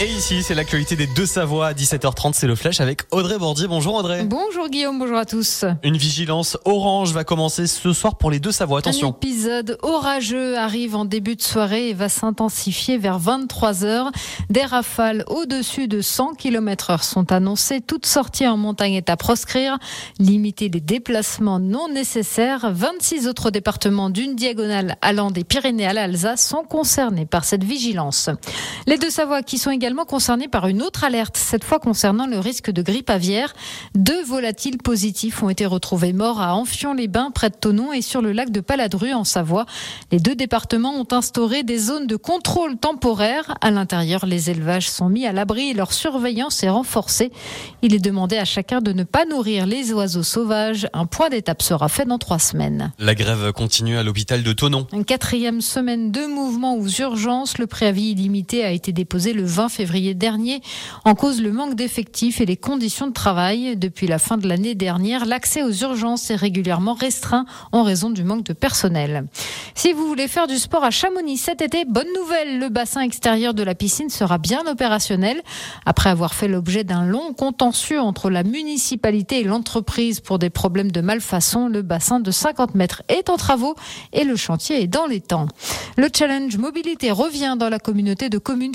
Et ici, c'est l'actualité des deux Savoie à 17h30. C'est le flash avec Audrey Bordier. Bonjour Audrey. Bonjour Guillaume, bonjour à tous. Une vigilance orange va commencer ce soir pour les deux Savoie. Attention. Un épisode orageux arrive en début de soirée et va s'intensifier vers 23h. Des rafales au-dessus de 100 km heure sont annoncées. Toute sortie en montagne est à proscrire. Limiter les déplacements non nécessaires. 26 autres départements d'une diagonale allant des Pyrénées à l'Alsace sont concernés par cette vigilance. Les deux Savoie qui sont également également concerné par une autre alerte, cette fois concernant le risque de grippe aviaire. Deux volatiles positifs ont été retrouvés morts à Amphion-les-Bains, près de Tonon, et sur le lac de Paladru, en Savoie. Les deux départements ont instauré des zones de contrôle temporaire. À l'intérieur, les élevages sont mis à l'abri et leur surveillance est renforcée. Il est demandé à chacun de ne pas nourrir les oiseaux sauvages. Un point d'étape sera fait dans trois semaines. La grève continue à l'hôpital de Tonon. Une quatrième semaine de mouvement aux urgences. Le préavis illimité a été déposé le 20 février février dernier. En cause, le manque d'effectifs et les conditions de travail. Depuis la fin de l'année dernière, l'accès aux urgences est régulièrement restreint en raison du manque de personnel. Si vous voulez faire du sport à Chamonix cet été, bonne nouvelle, le bassin extérieur de la piscine sera bien opérationnel. Après avoir fait l'objet d'un long contentieux entre la municipalité et l'entreprise pour des problèmes de malfaçon, le bassin de 50 mètres est en travaux et le chantier est dans les temps. Le challenge mobilité revient dans la communauté de communes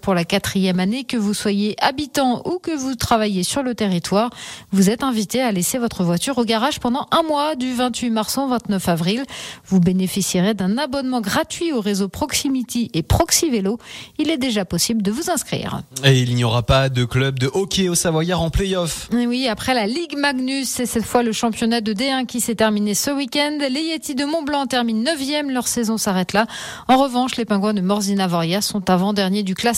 Pour la quatrième année. Que vous soyez habitant ou que vous travaillez sur le territoire, vous êtes invité à laisser votre voiture au garage pendant un mois du 28 mars au 29 avril. Vous bénéficierez d'un abonnement gratuit au réseau Proximity et Proxy Vélo. Il est déjà possible de vous inscrire. Et il n'y aura pas de club de hockey au Savoyard en play-off. Oui, après la Ligue Magnus, c'est cette fois le championnat de D1 qui s'est terminé ce week-end. Les Yeti de Montblanc terminent 9e, leur saison s'arrête là. En revanche, les Pingouins de Morzina-Voria sont avant-derniers du classement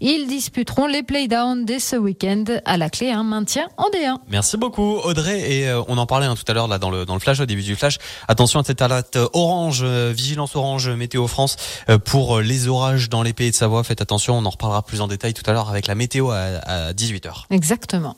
ils disputeront les playdowns dès ce week-end. À la clé, un maintien en D1. Merci beaucoup Audrey. Et euh, on en parlait hein, tout à l'heure là dans le dans le flash au début du flash. Attention à cette alerte orange, euh, vigilance orange météo France euh, pour les orages dans les pays de Savoie. Faites attention. On en reparlera plus en détail tout à l'heure avec la météo à 18h. Exactement.